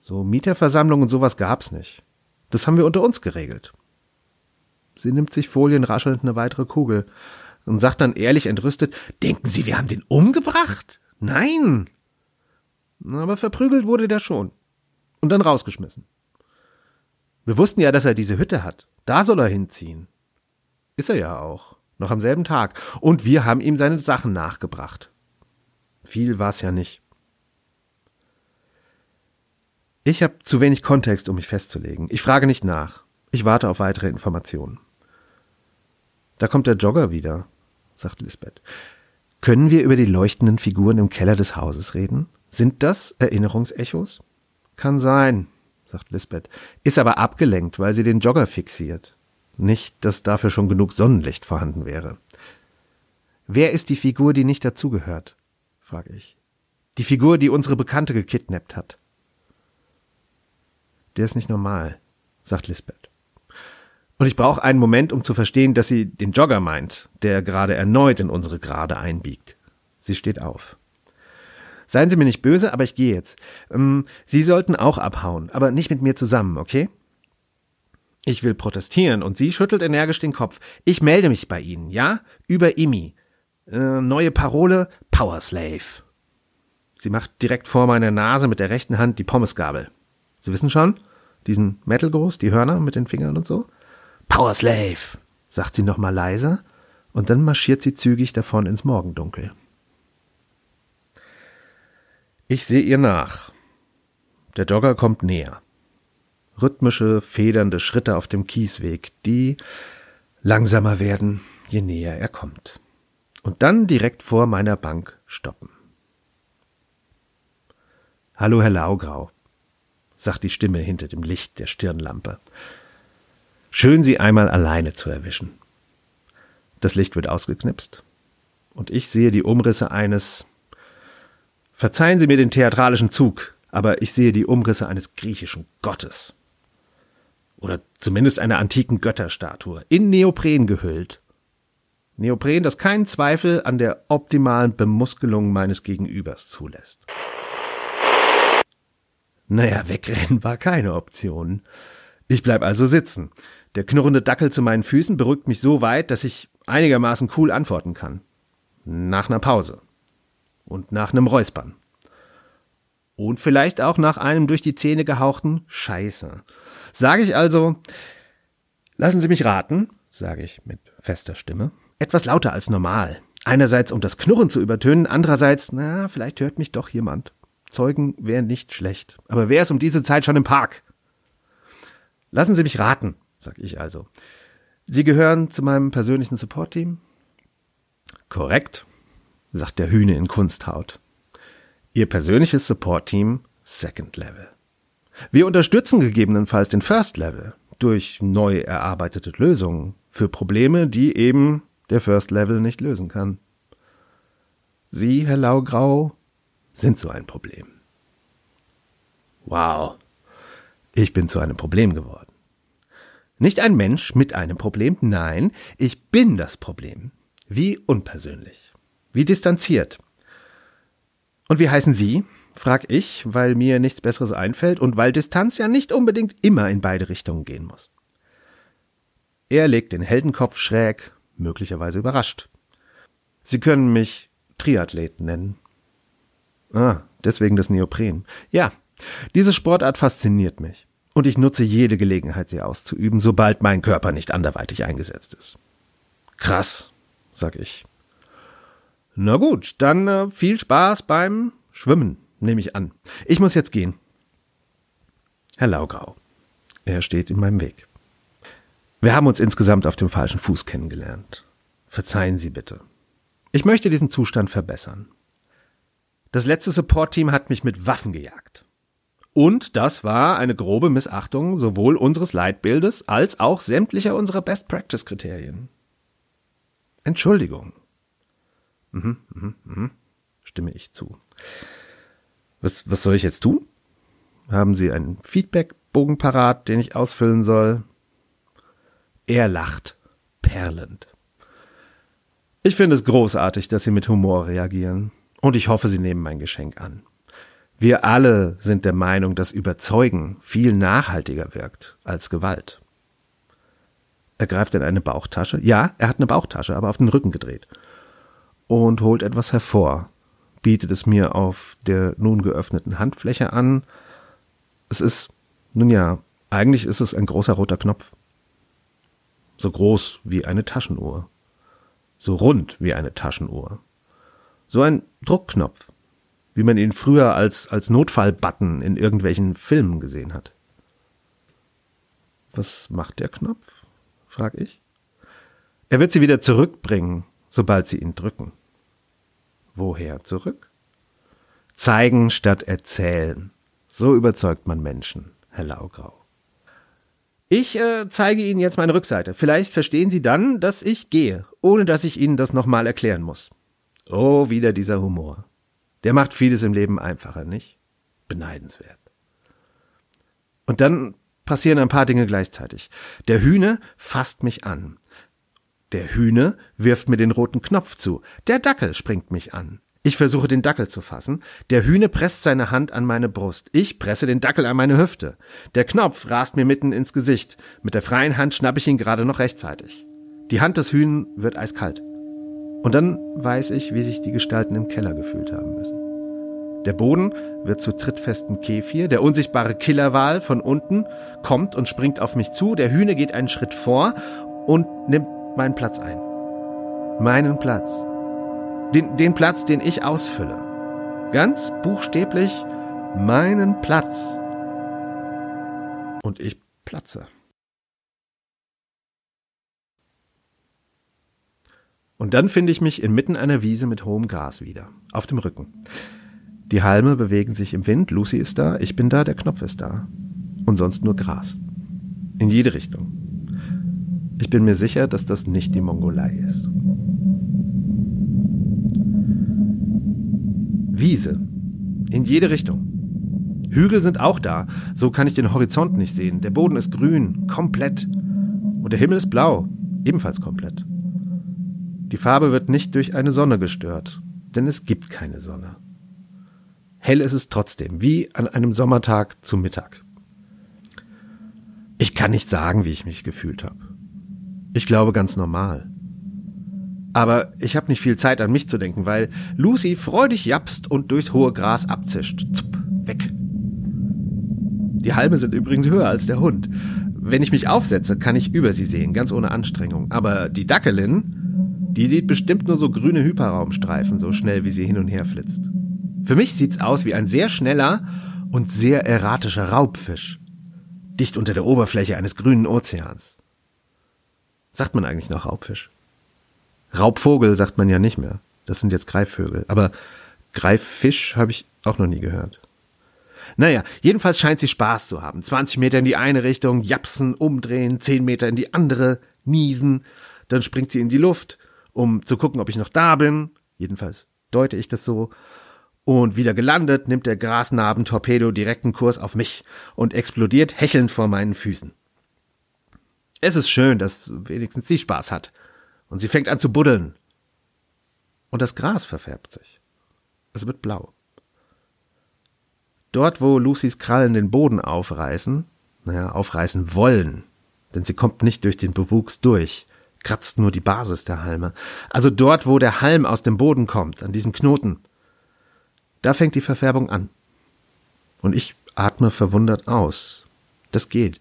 So Mieterversammlungen und sowas gab's nicht. Das haben wir unter uns geregelt. Sie nimmt sich folienraschelnd eine weitere Kugel und sagt dann ehrlich entrüstet, denken Sie, wir haben den umgebracht? Nein! Aber verprügelt wurde der schon. Und dann rausgeschmissen. Wir wussten ja, dass er diese Hütte hat. Da soll er hinziehen. Ist er ja auch. Noch am selben Tag. Und wir haben ihm seine Sachen nachgebracht. Viel war's ja nicht. Ich habe zu wenig Kontext, um mich festzulegen. Ich frage nicht nach. Ich warte auf weitere Informationen. Da kommt der Jogger wieder, sagt Lisbeth. Können wir über die leuchtenden Figuren im Keller des Hauses reden? Sind das Erinnerungsechos? Kann sein, sagt Lisbeth, ist aber abgelenkt, weil sie den Jogger fixiert. Nicht, dass dafür schon genug Sonnenlicht vorhanden wäre. Wer ist die Figur, die nicht dazugehört? frage ich. Die Figur, die unsere Bekannte gekidnappt hat. Der ist nicht normal, sagt Lisbeth. Und ich brauche einen Moment, um zu verstehen, dass sie den Jogger meint, der gerade erneut in unsere Gerade einbiegt. Sie steht auf. Seien Sie mir nicht böse, aber ich gehe jetzt. Ähm, sie sollten auch abhauen, aber nicht mit mir zusammen, okay? Ich will protestieren und sie schüttelt energisch den Kopf. Ich melde mich bei Ihnen, ja? Über IMI. Äh, neue Parole, Power Slave. Sie macht direkt vor meiner Nase mit der rechten Hand die Pommesgabel. Sie wissen schon? Diesen Metal-Gruß, die Hörner mit den Fingern und so? Power Slave, sagt sie nochmal leiser, und dann marschiert sie zügig davon ins Morgendunkel. Ich sehe ihr nach. Der Jogger kommt näher. Rhythmische, federnde Schritte auf dem Kiesweg, die langsamer werden, je näher er kommt. Und dann direkt vor meiner Bank stoppen. Hallo, Herr Laugrau, sagt die Stimme hinter dem Licht der Stirnlampe. Schön, Sie einmal alleine zu erwischen. Das Licht wird ausgeknipst und ich sehe die Umrisse eines Verzeihen Sie mir den theatralischen Zug, aber ich sehe die Umrisse eines griechischen Gottes. Oder zumindest einer antiken Götterstatue, in Neopren gehüllt. Neopren, das keinen Zweifel an der optimalen Bemuskelung meines Gegenübers zulässt. Naja, wegrennen war keine Option. Ich bleib also sitzen. Der knurrende Dackel zu meinen Füßen beruhigt mich so weit, dass ich einigermaßen cool antworten kann. Nach einer Pause. Und nach einem Räuspern. Und vielleicht auch nach einem durch die Zähne gehauchten Scheiße. Sage ich also, lassen Sie mich raten, sage ich mit fester Stimme, etwas lauter als normal. Einerseits, um das Knurren zu übertönen, andererseits, na, vielleicht hört mich doch jemand. Zeugen wären nicht schlecht. Aber wer ist um diese Zeit schon im Park? Lassen Sie mich raten, sag ich also. Sie gehören zu meinem persönlichen Support-Team? Korrekt, sagt der Hühne in Kunsthaut. Ihr persönliches Support-Team Second Level. Wir unterstützen gegebenenfalls den First Level durch neu erarbeitete Lösungen für Probleme, die eben der First Level nicht lösen kann. Sie, Herr Laugrau, sind so ein Problem. Wow, ich bin zu einem Problem geworden. Nicht ein Mensch mit einem Problem, nein, ich bin das Problem. Wie unpersönlich, wie distanziert. Und wie heißen Sie? frag ich, weil mir nichts Besseres einfällt und weil Distanz ja nicht unbedingt immer in beide Richtungen gehen muss. Er legt den Heldenkopf schräg, möglicherweise überrascht. Sie können mich Triathlet nennen. Ah, deswegen das Neopren. Ja, diese Sportart fasziniert mich. Und ich nutze jede Gelegenheit, sie auszuüben, sobald mein Körper nicht anderweitig eingesetzt ist. Krass, sag ich. Na gut, dann äh, viel Spaß beim Schwimmen, nehme ich an. Ich muss jetzt gehen. Herr Laugrau. Er steht in meinem Weg. Wir haben uns insgesamt auf dem falschen Fuß kennengelernt. Verzeihen Sie bitte. Ich möchte diesen Zustand verbessern. Das letzte Support-Team hat mich mit Waffen gejagt. Und das war eine grobe Missachtung sowohl unseres Leitbildes als auch sämtlicher unserer Best-Practice-Kriterien. Entschuldigung. Mhm, mhm, mhm, stimme ich zu. Was, was soll ich jetzt tun? Haben Sie einen Feedback-Bogen parat, den ich ausfüllen soll? Er lacht, perlend. Ich finde es großartig, dass Sie mit Humor reagieren. Und ich hoffe, Sie nehmen mein Geschenk an. Wir alle sind der Meinung, dass Überzeugen viel nachhaltiger wirkt als Gewalt. Er greift in eine Bauchtasche. Ja, er hat eine Bauchtasche, aber auf den Rücken gedreht. Und holt etwas hervor, bietet es mir auf der nun geöffneten Handfläche an. Es ist, nun ja, eigentlich ist es ein großer roter Knopf. So groß wie eine Taschenuhr. So rund wie eine Taschenuhr. So ein Druckknopf, wie man ihn früher als, als Notfallbutton in irgendwelchen Filmen gesehen hat. Was macht der Knopf? frag ich. Er wird sie wieder zurückbringen, sobald sie ihn drücken. Woher zurück? Zeigen statt erzählen. So überzeugt man Menschen, Herr Laugrau. Ich äh, zeige Ihnen jetzt meine Rückseite. Vielleicht verstehen Sie dann, dass ich gehe, ohne dass ich Ihnen das nochmal erklären muss. Oh, wieder dieser Humor. Der macht vieles im Leben einfacher, nicht? Beneidenswert. Und dann passieren ein paar Dinge gleichzeitig. Der Hühne fasst mich an. Der Hühne wirft mir den roten Knopf zu. Der Dackel springt mich an. Ich versuche den Dackel zu fassen. Der Hühne presst seine Hand an meine Brust. Ich presse den Dackel an meine Hüfte. Der Knopf rast mir mitten ins Gesicht. Mit der freien Hand schnappe ich ihn gerade noch rechtzeitig. Die Hand des Hühnen wird eiskalt. Und dann weiß ich, wie sich die Gestalten im Keller gefühlt haben müssen. Der Boden wird zu trittfestem Kefir, der unsichtbare Killerwal von unten kommt und springt auf mich zu, der Hühne geht einen Schritt vor und nimmt meinen Platz ein. Meinen Platz. Den, den Platz, den ich ausfülle. Ganz buchstäblich meinen Platz. Und ich platze. Und dann finde ich mich inmitten einer Wiese mit hohem Gras wieder, auf dem Rücken. Die Halme bewegen sich im Wind, Lucy ist da, ich bin da, der Knopf ist da. Und sonst nur Gras. In jede Richtung. Ich bin mir sicher, dass das nicht die Mongolei ist. Wiese. In jede Richtung. Hügel sind auch da, so kann ich den Horizont nicht sehen. Der Boden ist grün, komplett. Und der Himmel ist blau, ebenfalls komplett. Die Farbe wird nicht durch eine Sonne gestört, denn es gibt keine Sonne. Hell ist es trotzdem, wie an einem Sommertag zu Mittag. Ich kann nicht sagen, wie ich mich gefühlt habe. Ich glaube ganz normal. Aber ich habe nicht viel Zeit an mich zu denken, weil Lucy freudig japst und durchs hohe Gras abzischt. Zup, weg. Die Halme sind übrigens höher als der Hund. Wenn ich mich aufsetze, kann ich über sie sehen, ganz ohne Anstrengung. Aber die Dackelin, die sieht bestimmt nur so grüne Hyperraumstreifen, so schnell wie sie hin und her flitzt. Für mich sieht's aus wie ein sehr schneller und sehr erratischer Raubfisch. Dicht unter der Oberfläche eines grünen Ozeans. Sagt man eigentlich noch Raubfisch? Raubvogel sagt man ja nicht mehr. Das sind jetzt Greifvögel. Aber Greiffisch habe ich auch noch nie gehört. Naja, jedenfalls scheint sie Spaß zu haben. 20 Meter in die eine Richtung, japsen, umdrehen, 10 Meter in die andere, niesen. Dann springt sie in die Luft, um zu gucken, ob ich noch da bin. Jedenfalls deute ich das so. Und wieder gelandet, nimmt der Grasnarben-Torpedo direkten Kurs auf mich und explodiert hechelnd vor meinen Füßen. Es ist schön, dass wenigstens sie Spaß hat. Und sie fängt an zu buddeln. Und das Gras verfärbt sich. Es wird blau. Dort, wo Lucys Krallen den Boden aufreißen, naja, aufreißen wollen, denn sie kommt nicht durch den Bewuchs durch, kratzt nur die Basis der Halme. Also dort, wo der Halm aus dem Boden kommt, an diesem Knoten, da fängt die Verfärbung an. Und ich atme verwundert aus. Das geht.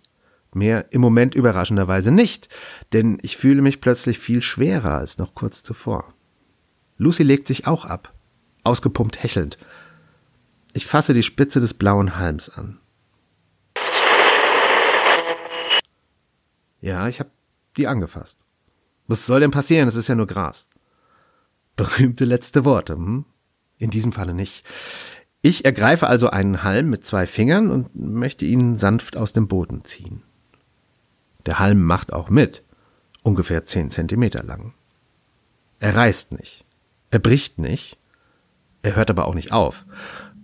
Mehr im Moment überraschenderweise nicht, denn ich fühle mich plötzlich viel schwerer als noch kurz zuvor. Lucy legt sich auch ab, ausgepumpt hechelnd, ich fasse die Spitze des blauen Halms an. Ja, ich habe die angefasst. Was soll denn passieren? Es ist ja nur Gras. Berühmte letzte Worte, hm? In diesem Falle nicht. Ich ergreife also einen Halm mit zwei Fingern und möchte ihn sanft aus dem Boden ziehen. Der Halm macht auch mit, ungefähr zehn Zentimeter lang. Er reißt nicht, er bricht nicht, er hört aber auch nicht auf.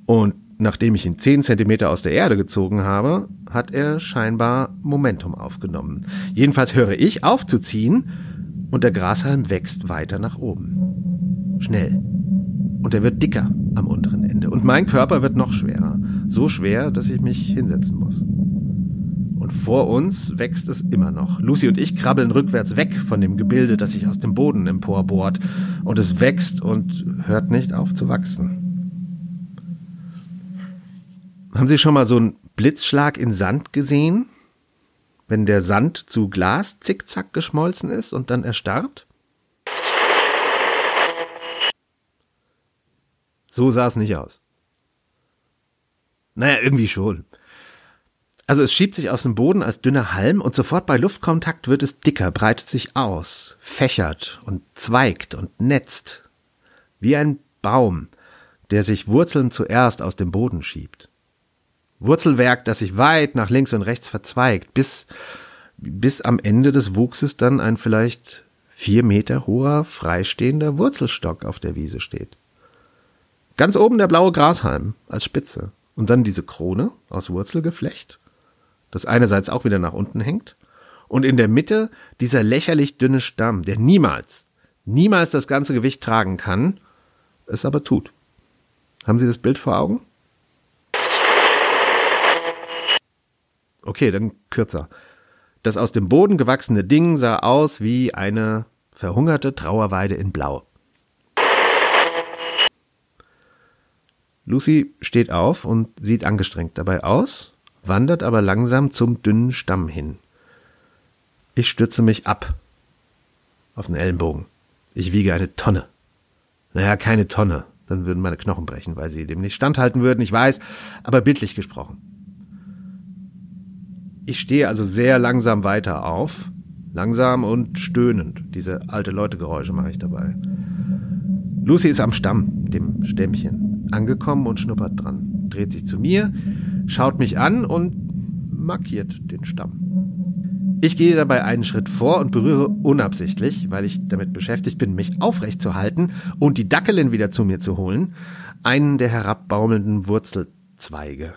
Und nachdem ich ihn zehn Zentimeter aus der Erde gezogen habe, hat er scheinbar Momentum aufgenommen. Jedenfalls höre ich auf zu ziehen und der Grashalm wächst weiter nach oben. Schnell. Und er wird dicker am unteren Ende. Und mein Körper wird noch schwerer. So schwer, dass ich mich hinsetzen muss. Und vor uns wächst es immer noch. Lucy und ich krabbeln rückwärts weg von dem Gebilde, das sich aus dem Boden emporbohrt. Und es wächst und hört nicht auf zu wachsen. Haben Sie schon mal so einen Blitzschlag in Sand gesehen? Wenn der Sand zu Glas zickzack geschmolzen ist und dann erstarrt? So sah es nicht aus. Naja, irgendwie schon. Also es schiebt sich aus dem Boden als dünner Halm und sofort bei Luftkontakt wird es dicker, breitet sich aus, fächert und zweigt und netzt. Wie ein Baum, der sich Wurzeln zuerst aus dem Boden schiebt. Wurzelwerk, das sich weit nach links und rechts verzweigt, bis, bis am Ende des Wuchses dann ein vielleicht vier Meter hoher, freistehender Wurzelstock auf der Wiese steht. Ganz oben der blaue Grashalm als Spitze und dann diese Krone aus Wurzelgeflecht, das einerseits auch wieder nach unten hängt und in der Mitte dieser lächerlich dünne Stamm, der niemals, niemals das ganze Gewicht tragen kann, es aber tut. Haben Sie das Bild vor Augen? Okay, dann kürzer. Das aus dem Boden gewachsene Ding sah aus wie eine verhungerte Trauerweide in Blau. Lucy steht auf und sieht angestrengt dabei aus, wandert aber langsam zum dünnen Stamm hin. Ich stütze mich ab auf den Ellenbogen. Ich wiege eine Tonne. Naja, keine Tonne, dann würden meine Knochen brechen, weil sie dem nicht standhalten würden, ich weiß, aber bildlich gesprochen. Ich stehe also sehr langsam weiter auf. Langsam und stöhnend. Diese alte Leute-Geräusche mache ich dabei. Lucy ist am Stamm, dem Stämmchen, angekommen und schnuppert dran. Dreht sich zu mir, schaut mich an und markiert den Stamm. Ich gehe dabei einen Schritt vor und berühre unabsichtlich, weil ich damit beschäftigt bin, mich aufrecht zu halten und die Dackelin wieder zu mir zu holen, einen der herabbaumelnden Wurzelzweige.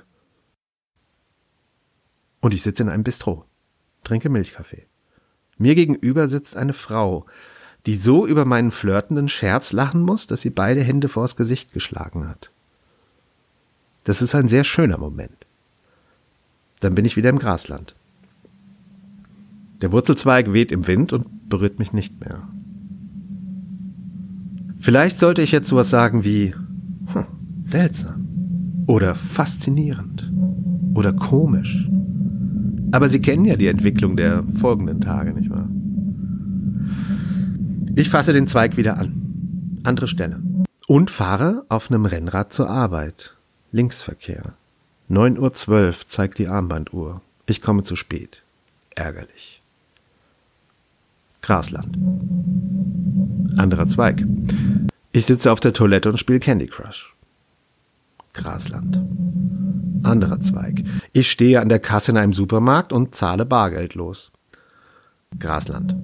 Und ich sitze in einem Bistro, trinke Milchkaffee. Mir gegenüber sitzt eine Frau, die so über meinen flirtenden Scherz lachen muss, dass sie beide Hände vors Gesicht geschlagen hat. Das ist ein sehr schöner Moment. Dann bin ich wieder im Grasland. Der Wurzelzweig weht im Wind und berührt mich nicht mehr. Vielleicht sollte ich jetzt sowas sagen wie hm, seltsam oder faszinierend oder komisch. Aber Sie kennen ja die Entwicklung der folgenden Tage, nicht wahr? Ich fasse den Zweig wieder an. Andere Stelle. Und fahre auf einem Rennrad zur Arbeit. Linksverkehr. 9.12 Uhr zeigt die Armbanduhr. Ich komme zu spät. Ärgerlich. Grasland. Anderer Zweig. Ich sitze auf der Toilette und spiele Candy Crush. Grasland. Anderer Zweig. Ich stehe an der Kasse in einem Supermarkt und zahle Bargeld los. Grasland.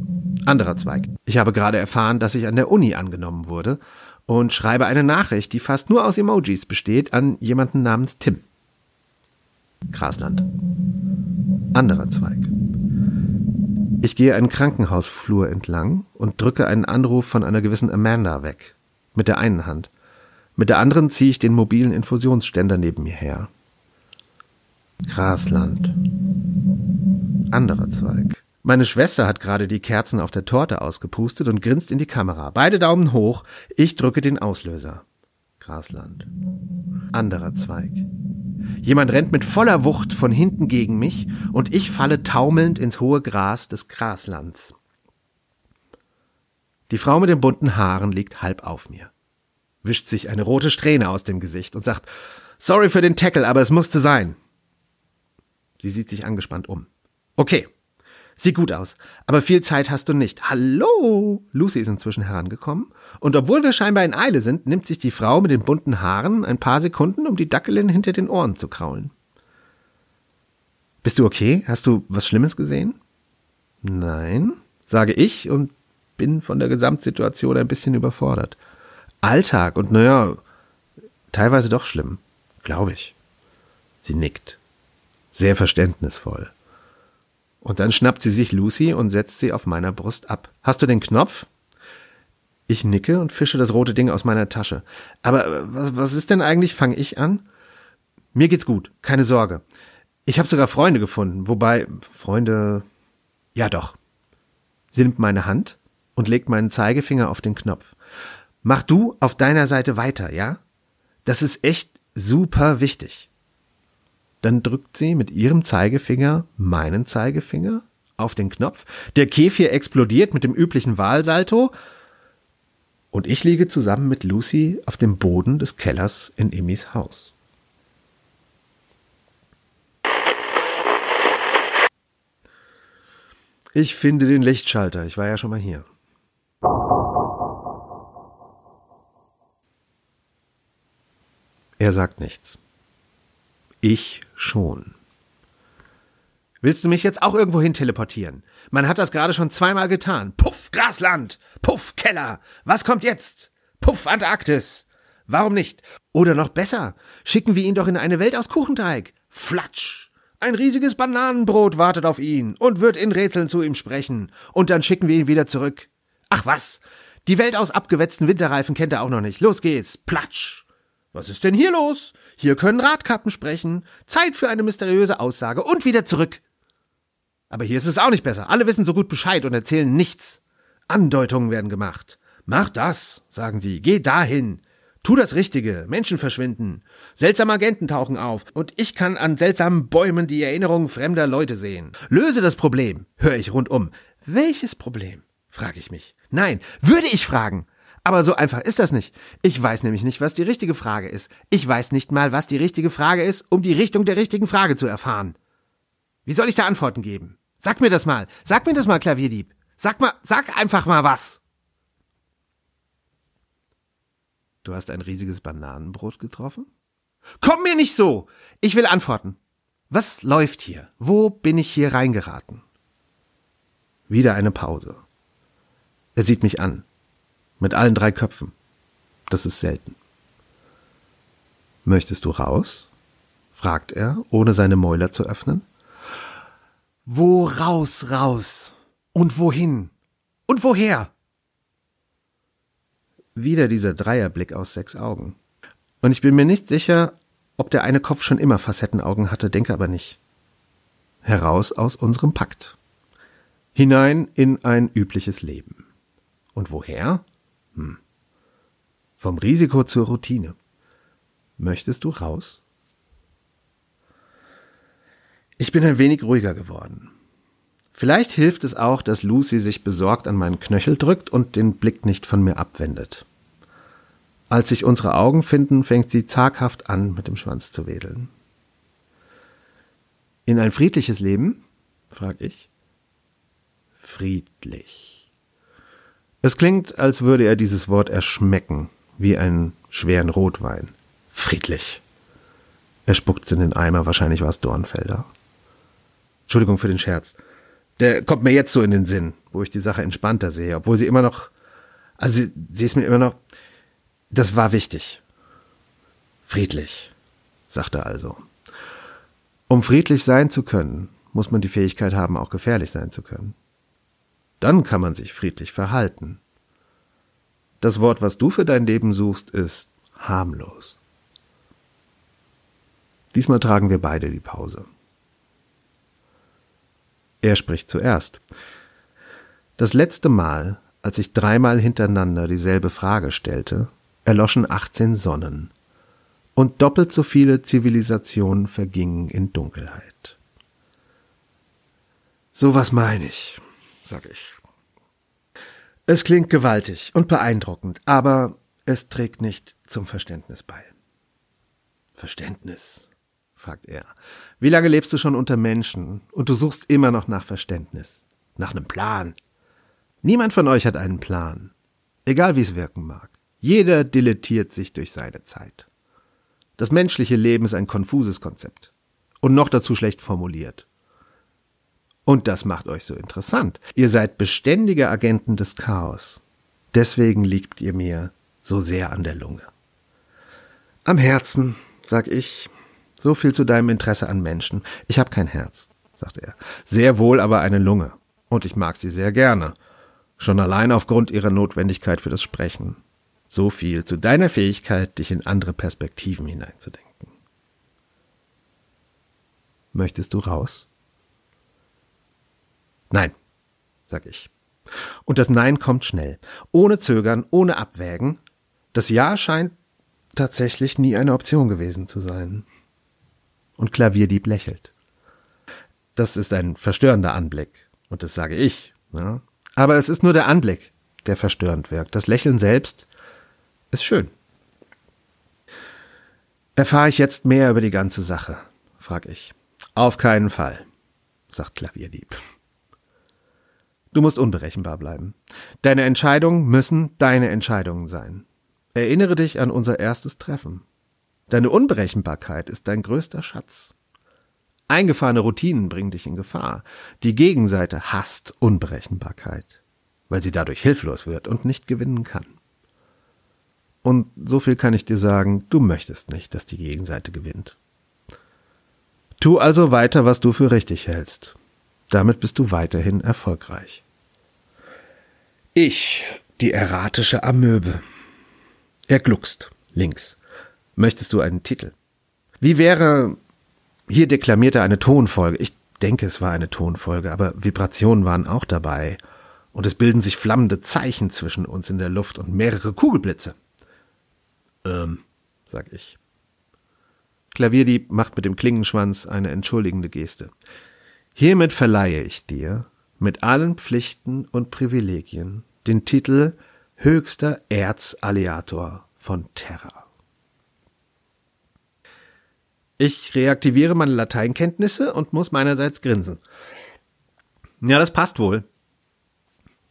Anderer Zweig. Ich habe gerade erfahren, dass ich an der Uni angenommen wurde und schreibe eine Nachricht, die fast nur aus Emojis besteht, an jemanden namens Tim. Grasland. Anderer Zweig. Ich gehe einen Krankenhausflur entlang und drücke einen Anruf von einer gewissen Amanda weg. Mit der einen Hand. Mit der anderen ziehe ich den mobilen Infusionsständer neben mir her. Grasland. Anderer Zweig. Meine Schwester hat gerade die Kerzen auf der Torte ausgepustet und grinst in die Kamera. Beide Daumen hoch. Ich drücke den Auslöser. Grasland. Anderer Zweig. Jemand rennt mit voller Wucht von hinten gegen mich und ich falle taumelnd ins hohe Gras des Graslands. Die Frau mit den bunten Haaren liegt halb auf mir, wischt sich eine rote Strähne aus dem Gesicht und sagt, Sorry für den Tackle, aber es musste sein. Sie sieht sich angespannt um. Okay, Sieht gut aus, aber viel Zeit hast du nicht. Hallo! Lucy ist inzwischen herangekommen, und obwohl wir scheinbar in Eile sind, nimmt sich die Frau mit den bunten Haaren ein paar Sekunden, um die Dackelin hinter den Ohren zu kraulen. Bist du okay? Hast du was Schlimmes gesehen? Nein, sage ich und bin von der Gesamtsituation ein bisschen überfordert. Alltag und naja, teilweise doch schlimm, glaube ich. Sie nickt. Sehr verständnisvoll. Und dann schnappt sie sich Lucy und setzt sie auf meiner Brust ab. Hast du den Knopf? Ich nicke und fische das rote Ding aus meiner Tasche. Aber äh, was, was ist denn eigentlich? Fange ich an? Mir geht's gut, keine Sorge. Ich habe sogar Freunde gefunden, wobei Freunde. Ja doch. Sie nimmt meine Hand und legt meinen Zeigefinger auf den Knopf. Mach du auf deiner Seite weiter, ja? Das ist echt super wichtig. Dann drückt sie mit ihrem Zeigefinger meinen Zeigefinger auf den Knopf. Der Käfig explodiert mit dem üblichen Wahlsalto. Und ich liege zusammen mit Lucy auf dem Boden des Kellers in Emmys Haus. Ich finde den Lichtschalter. Ich war ja schon mal hier. Er sagt nichts. Ich schon. Willst du mich jetzt auch irgendwo hin teleportieren? Man hat das gerade schon zweimal getan. Puff, Grasland! Puff, Keller! Was kommt jetzt? Puff, Antarktis! Warum nicht? Oder noch besser, schicken wir ihn doch in eine Welt aus Kuchenteig. Flatsch! Ein riesiges Bananenbrot wartet auf ihn und wird in Rätseln zu ihm sprechen. Und dann schicken wir ihn wieder zurück. Ach was! Die Welt aus abgewetzten Winterreifen kennt er auch noch nicht. Los geht's! Platsch! Was ist denn hier los? Hier können Radkappen sprechen. Zeit für eine mysteriöse Aussage und wieder zurück. Aber hier ist es auch nicht besser. Alle wissen so gut Bescheid und erzählen nichts. Andeutungen werden gemacht. Mach das, sagen sie. Geh dahin. Tu das Richtige. Menschen verschwinden. Seltsame Agenten tauchen auf. Und ich kann an seltsamen Bäumen die Erinnerungen fremder Leute sehen. Löse das Problem, höre ich rundum. Welches Problem? frage ich mich. Nein, würde ich fragen. Aber so einfach ist das nicht. Ich weiß nämlich nicht, was die richtige Frage ist. Ich weiß nicht mal, was die richtige Frage ist, um die Richtung der richtigen Frage zu erfahren. Wie soll ich da Antworten geben? Sag mir das mal. Sag mir das mal, Klavierdieb. Sag mal, sag einfach mal was. Du hast ein riesiges Bananenbrot getroffen? Komm mir nicht so! Ich will antworten. Was läuft hier? Wo bin ich hier reingeraten? Wieder eine Pause. Er sieht mich an. Mit allen drei Köpfen. Das ist selten. Möchtest du raus? fragt er, ohne seine Mäuler zu öffnen. Wo raus, raus? Und wohin? Und woher? Wieder dieser Dreierblick aus sechs Augen. Und ich bin mir nicht sicher, ob der eine Kopf schon immer Facettenaugen hatte, denke aber nicht. Heraus aus unserem Pakt. Hinein in ein übliches Leben. Und woher? Hm. Vom Risiko zur Routine. Möchtest du raus? Ich bin ein wenig ruhiger geworden. Vielleicht hilft es auch, dass Lucy sich besorgt an meinen Knöchel drückt und den Blick nicht von mir abwendet. Als sich unsere Augen finden, fängt sie zaghaft an, mit dem Schwanz zu wedeln. In ein friedliches Leben? frag ich. Friedlich. Es klingt, als würde er dieses Wort erschmecken, wie einen schweren Rotwein. Friedlich. Er spuckt's in den Eimer, wahrscheinlich war es Dornfelder. Entschuldigung für den Scherz. Der kommt mir jetzt so in den Sinn, wo ich die Sache entspannter sehe, obwohl sie immer noch, also sie, sie ist mir immer noch, das war wichtig. Friedlich, sagte er also. Um friedlich sein zu können, muss man die Fähigkeit haben, auch gefährlich sein zu können. Dann kann man sich friedlich verhalten. Das Wort, was du für dein Leben suchst, ist harmlos. Diesmal tragen wir beide die Pause. Er spricht zuerst. Das letzte Mal, als ich dreimal hintereinander dieselbe Frage stellte, erloschen 18 Sonnen und doppelt so viele Zivilisationen vergingen in Dunkelheit. So was meine ich, sag ich. Es klingt gewaltig und beeindruckend, aber es trägt nicht zum Verständnis bei. Verständnis, fragt er. Wie lange lebst du schon unter Menschen und du suchst immer noch nach Verständnis, nach einem Plan? Niemand von euch hat einen Plan, egal wie es wirken mag. Jeder dilettiert sich durch seine Zeit. Das menschliche Leben ist ein konfuses Konzept und noch dazu schlecht formuliert. Und das macht euch so interessant. Ihr seid beständige Agenten des Chaos. Deswegen liegt ihr mir so sehr an der Lunge. Am Herzen, sag ich, so viel zu deinem Interesse an Menschen. Ich habe kein Herz, sagte er. Sehr wohl aber eine Lunge. Und ich mag sie sehr gerne. Schon allein aufgrund ihrer Notwendigkeit für das Sprechen. So viel zu deiner Fähigkeit, dich in andere Perspektiven hineinzudenken. Möchtest du raus? Nein, sag ich. Und das Nein kommt schnell, ohne Zögern, ohne Abwägen. Das Ja scheint tatsächlich nie eine Option gewesen zu sein und Klavierdieb lächelt. Das ist ein verstörender Anblick, und das sage ich. Ja? Aber es ist nur der Anblick, der verstörend wirkt. Das Lächeln selbst ist schön. Erfahre ich jetzt mehr über die ganze Sache? frag ich. Auf keinen Fall, sagt Klavierdieb. Du musst unberechenbar bleiben. Deine Entscheidungen müssen deine Entscheidungen sein. Erinnere dich an unser erstes Treffen. Deine Unberechenbarkeit ist dein größter Schatz. Eingefahrene Routinen bringen dich in Gefahr. Die Gegenseite hasst Unberechenbarkeit, weil sie dadurch hilflos wird und nicht gewinnen kann. Und so viel kann ich dir sagen, du möchtest nicht, dass die Gegenseite gewinnt. Tu also weiter, was du für richtig hältst. Damit bist du weiterhin erfolgreich. Ich, die erratische Amöbe. Er gluckst, links. Möchtest du einen Titel? Wie wäre, hier deklamiert er eine Tonfolge. Ich denke, es war eine Tonfolge, aber Vibrationen waren auch dabei. Und es bilden sich flammende Zeichen zwischen uns in der Luft und mehrere Kugelblitze. Ähm, sag ich. Klavierdieb macht mit dem Klingenschwanz eine entschuldigende Geste. Hiermit verleihe ich dir, mit allen Pflichten und Privilegien, den Titel höchster Erzalliator von Terra. Ich reaktiviere meine Lateinkenntnisse und muss meinerseits grinsen. Ja, das passt wohl.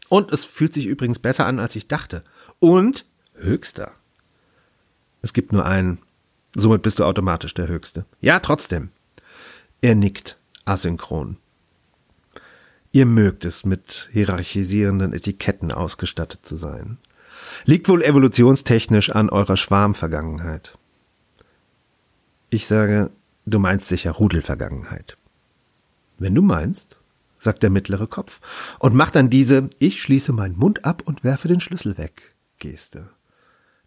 Und es fühlt sich übrigens besser an, als ich dachte. Und höchster. Es gibt nur einen. Somit bist du automatisch der Höchste. Ja, trotzdem. Er nickt, asynchron. Ihr mögt es, mit hierarchisierenden Etiketten ausgestattet zu sein. Liegt wohl evolutionstechnisch an eurer Schwarmvergangenheit. Ich sage, du meinst sicher Rudelvergangenheit. Wenn du meinst, sagt der mittlere Kopf und macht dann diese Ich schließe meinen Mund ab und werfe den Schlüssel weg Geste.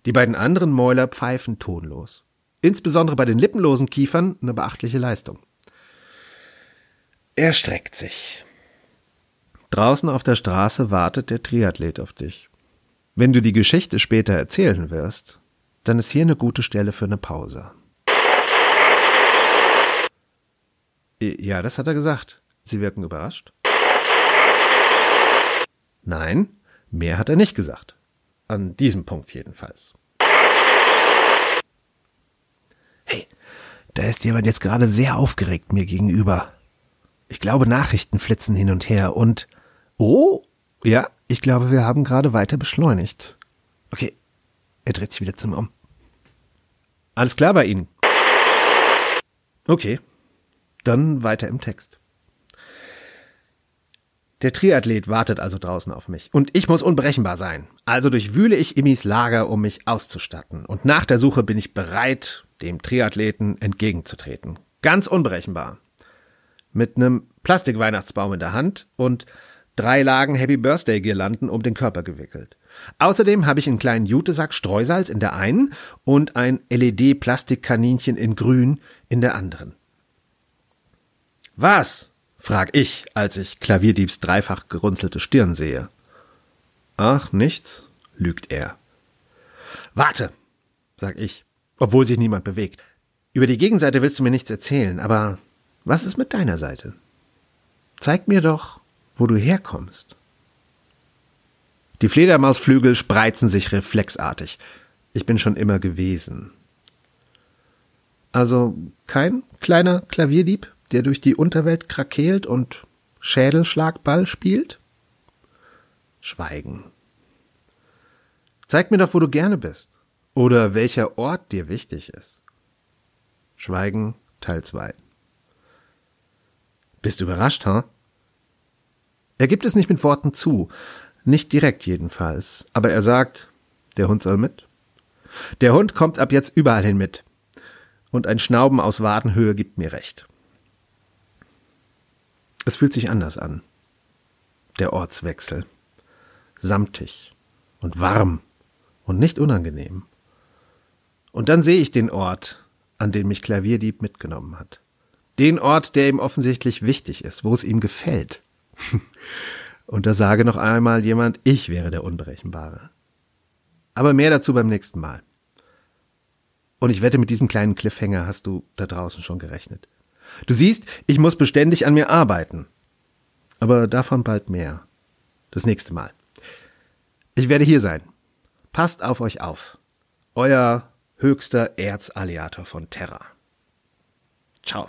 Die beiden anderen Mäuler pfeifen tonlos. Insbesondere bei den lippenlosen Kiefern eine beachtliche Leistung. Er streckt sich. Draußen auf der Straße wartet der Triathlet auf dich. Wenn du die Geschichte später erzählen wirst, dann ist hier eine gute Stelle für eine Pause. Ja, das hat er gesagt. Sie wirken überrascht. Nein, mehr hat er nicht gesagt. An diesem Punkt jedenfalls. Hey, da ist jemand jetzt gerade sehr aufgeregt mir gegenüber. Ich glaube, Nachrichten flitzen hin und her und. Oh, ja, ich glaube, wir haben gerade weiter beschleunigt. Okay, er dreht sich wieder zum Um. Alles klar bei Ihnen. Okay, dann weiter im Text. Der Triathlet wartet also draußen auf mich. Und ich muss unberechenbar sein. Also durchwühle ich Immis Lager, um mich auszustatten. Und nach der Suche bin ich bereit, dem Triathleten entgegenzutreten. Ganz unberechenbar. Mit einem Plastikweihnachtsbaum in der Hand und drei Lagen Happy Birthday Girlanden um den Körper gewickelt. Außerdem habe ich einen kleinen Jutesack Streusalz in der einen und ein LED Plastikkaninchen in grün in der anderen. Was? frag ich, als ich Klavierdiebs dreifach gerunzelte Stirn sehe. Ach, nichts, lügt er. Warte, sag ich, obwohl sich niemand bewegt. Über die Gegenseite willst du mir nichts erzählen, aber was ist mit deiner Seite? Zeig mir doch, wo du herkommst. Die Fledermausflügel spreizen sich reflexartig. Ich bin schon immer gewesen. Also kein kleiner Klavierdieb? der durch die Unterwelt krakeelt und Schädelschlagball spielt? Schweigen. Zeig mir doch, wo du gerne bist. Oder welcher Ort dir wichtig ist. Schweigen Teil 2. Bist du überrascht, ha? Huh? Er gibt es nicht mit Worten zu, nicht direkt jedenfalls, aber er sagt, der Hund soll mit. Der Hund kommt ab jetzt überall hin mit. Und ein Schnauben aus Wadenhöhe gibt mir recht. Es fühlt sich anders an. Der Ortswechsel. Samtig und warm und nicht unangenehm. Und dann sehe ich den Ort, an den mich Klavierdieb mitgenommen hat. Den Ort, der ihm offensichtlich wichtig ist, wo es ihm gefällt. (laughs) und da sage noch einmal jemand, ich wäre der Unberechenbare. Aber mehr dazu beim nächsten Mal. Und ich wette, mit diesem kleinen Cliffhanger hast du da draußen schon gerechnet. Du siehst, ich muss beständig an mir arbeiten. Aber davon bald mehr. Das nächste Mal. Ich werde hier sein. Passt auf euch auf. Euer höchster Erzalliator von Terra. Ciao.